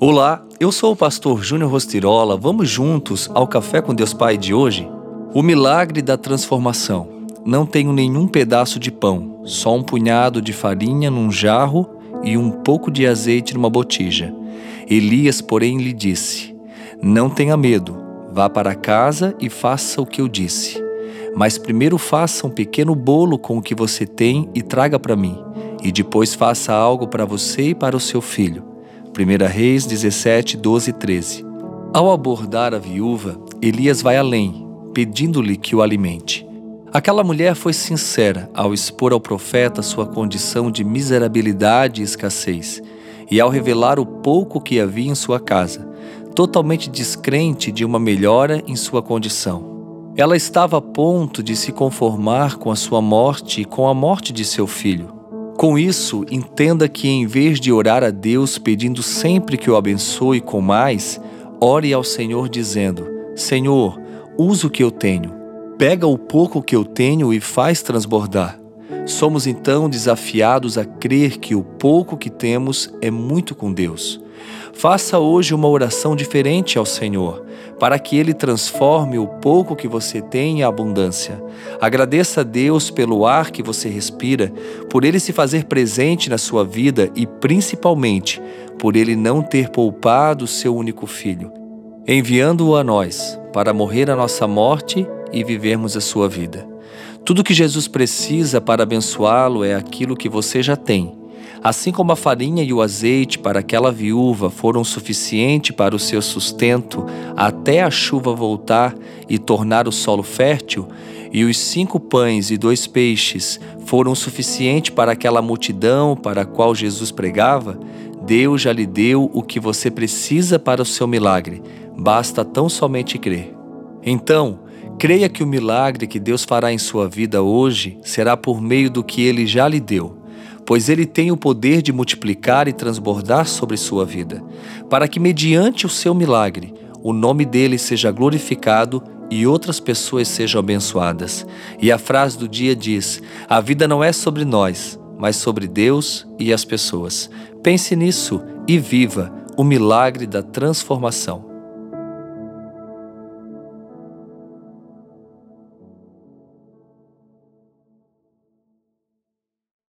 Olá, eu sou o pastor Júnior Rostirola. Vamos juntos ao Café com Deus Pai de hoje? O milagre da transformação. Não tenho nenhum pedaço de pão, só um punhado de farinha num jarro e um pouco de azeite numa botija. Elias, porém, lhe disse: Não tenha medo, vá para casa e faça o que eu disse. Mas primeiro faça um pequeno bolo com o que você tem e traga para mim, e depois faça algo para você e para o seu filho 1 Reis 17, 12 e 13. Ao abordar a viúva, Elias vai além, pedindo-lhe que o alimente. Aquela mulher foi sincera ao expor ao profeta sua condição de miserabilidade e escassez, e ao revelar o pouco que havia em sua casa, totalmente descrente de uma melhora em sua condição. Ela estava a ponto de se conformar com a sua morte e com a morte de seu filho. Com isso, entenda que em vez de orar a Deus pedindo sempre que o abençoe com mais, ore ao Senhor dizendo: Senhor, usa o que eu tenho. Pega o pouco que eu tenho e faz transbordar. Somos então desafiados a crer que o pouco que temos é muito com Deus. Faça hoje uma oração diferente ao Senhor, para que Ele transforme o pouco que você tem em abundância. Agradeça a Deus pelo ar que você respira, por Ele se fazer presente na sua vida e, principalmente, por Ele não ter poupado o seu único filho, enviando-o a nós para morrer a nossa morte e vivermos a sua vida. Tudo que Jesus precisa para abençoá-lo é aquilo que você já tem Assim como a farinha e o azeite para aquela viúva foram suficiente para o seu sustento até a chuva voltar e tornar o solo fértil, e os cinco pães e dois peixes foram suficiente para aquela multidão para a qual Jesus pregava, Deus já lhe deu o que você precisa para o seu milagre, basta tão somente crer. Então, creia que o milagre que Deus fará em sua vida hoje será por meio do que ele já lhe deu pois ele tem o poder de multiplicar e transbordar sobre sua vida, para que, mediante o seu milagre, o nome dele seja glorificado e outras pessoas sejam abençoadas. E a frase do dia diz: A vida não é sobre nós, mas sobre Deus e as pessoas. Pense nisso e viva o milagre da transformação.